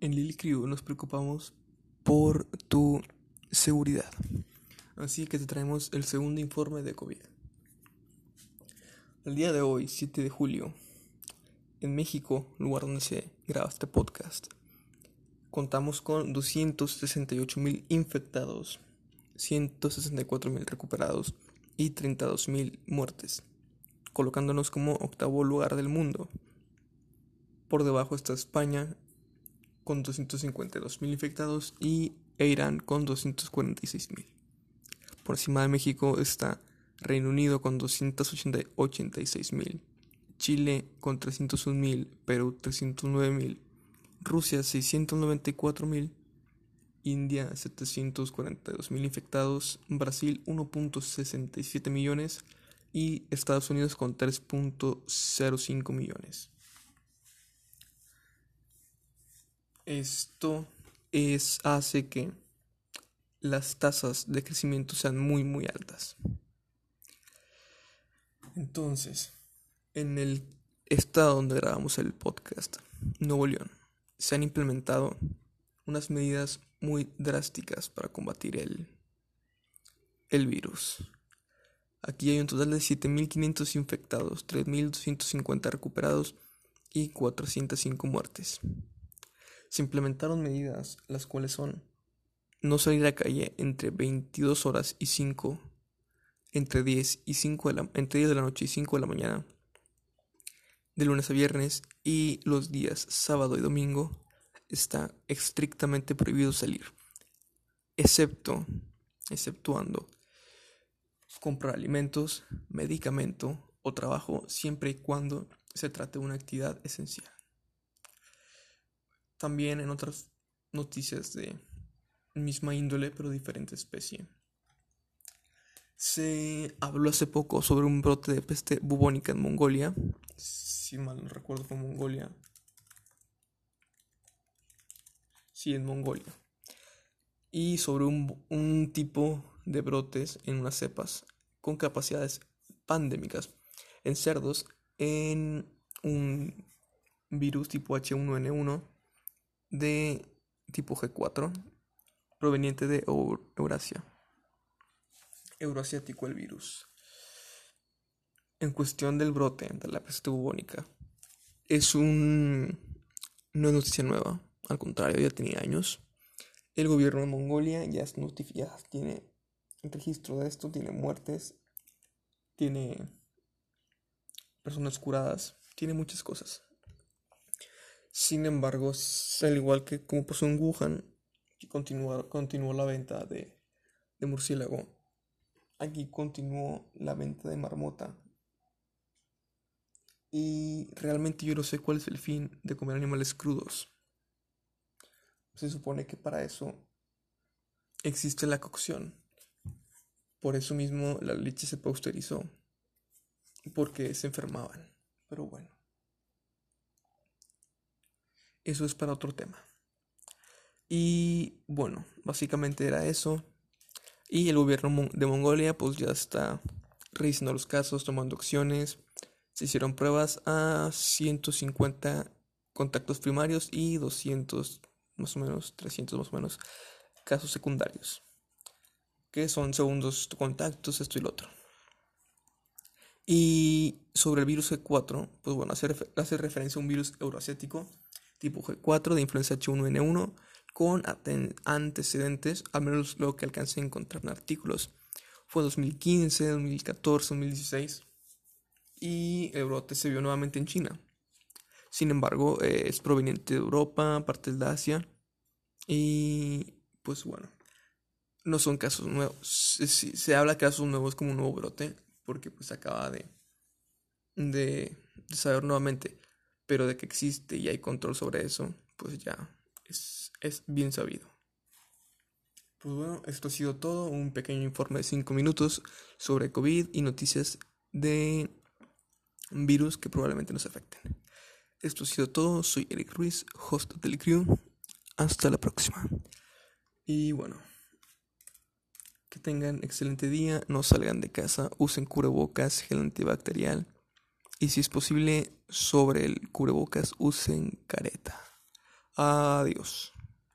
En Lily Crew nos preocupamos por tu seguridad. Así que te traemos el segundo informe de COVID. El día de hoy, 7 de julio, en México, lugar donde se graba este podcast, contamos con 268 mil infectados, 164 mil recuperados y 32 mil muertes, colocándonos como octavo lugar del mundo. Por debajo está España con 252 mil infectados y Irán con 246 mil. Por encima de México está Reino Unido con 286 mil, Chile con 301 mil, Perú 309 mil, Rusia 694 mil, India 742 mil infectados, Brasil 1.67 millones y Estados Unidos con 3.05 millones. Esto es, hace que las tasas de crecimiento sean muy muy altas. Entonces, en el estado donde grabamos el podcast, Nuevo León, se han implementado unas medidas muy drásticas para combatir el, el virus. Aquí hay un total de 7.500 infectados, 3.250 recuperados y 405 muertes se implementaron medidas las cuales son no salir a la calle entre 22 horas y 5, entre 10 y 5 de la, entre 10 de la noche y 5 de la mañana, de lunes a viernes y los días sábado y domingo está estrictamente prohibido salir, excepto, exceptuando comprar alimentos, medicamento o trabajo siempre y cuando se trate de una actividad esencial. También en otras noticias de misma índole pero diferente especie. Se habló hace poco sobre un brote de peste bubónica en Mongolia. Si mal no recuerdo fue Mongolia. Sí, en Mongolia. Y sobre un, un tipo de brotes en unas cepas con capacidades pandémicas en cerdos en un virus tipo H1N1 de tipo G4 proveniente de Eurasia. Euroasiático el virus. En cuestión del brote de la peste bubónica, es un no es noticia nueva, al contrario, ya tenía años. El gobierno de Mongolia ya, es ya tiene registro de esto, tiene muertes, tiene personas curadas, tiene muchas cosas. Sin embargo, al igual que como pasó en Wuhan, continuó, continuó la venta de, de murciélago, aquí continuó la venta de marmota. Y realmente yo no sé cuál es el fin de comer animales crudos. Se supone que para eso existe la cocción. Por eso mismo la leche se pausterizó. Porque se enfermaban. Pero bueno. Eso es para otro tema. Y bueno, básicamente era eso. Y el gobierno de Mongolia pues ya está revisando los casos, tomando acciones. Se hicieron pruebas a 150 contactos primarios y 200, más o menos, 300 más o menos, casos secundarios. Que son segundos contactos, esto y lo otro. Y sobre el virus G4, pues bueno, hace, hace referencia a un virus euroasiático tipo G4 de influenza H1N1 con antecedentes, al menos lo que alcancé a encontrar en artículos. Fue 2015, 2014, 2016 y el brote se vio nuevamente en China. Sin embargo, eh, es proveniente de Europa, partes de Asia y pues bueno, no son casos nuevos. Se, se habla de casos nuevos como un nuevo brote porque pues acaba de, de saber nuevamente pero de que existe y hay control sobre eso, pues ya es, bien sabido. Pues bueno, esto ha sido todo, un pequeño informe de 5 minutos sobre COVID y noticias de virus que probablemente nos afecten. Esto ha sido todo, soy Eric Ruiz, host del Crew. Hasta la próxima. Y bueno, que tengan excelente día, no salgan de casa, usen cubrebocas, gel antibacterial y si es posible, sobre el cubrebocas usen careta. Adiós.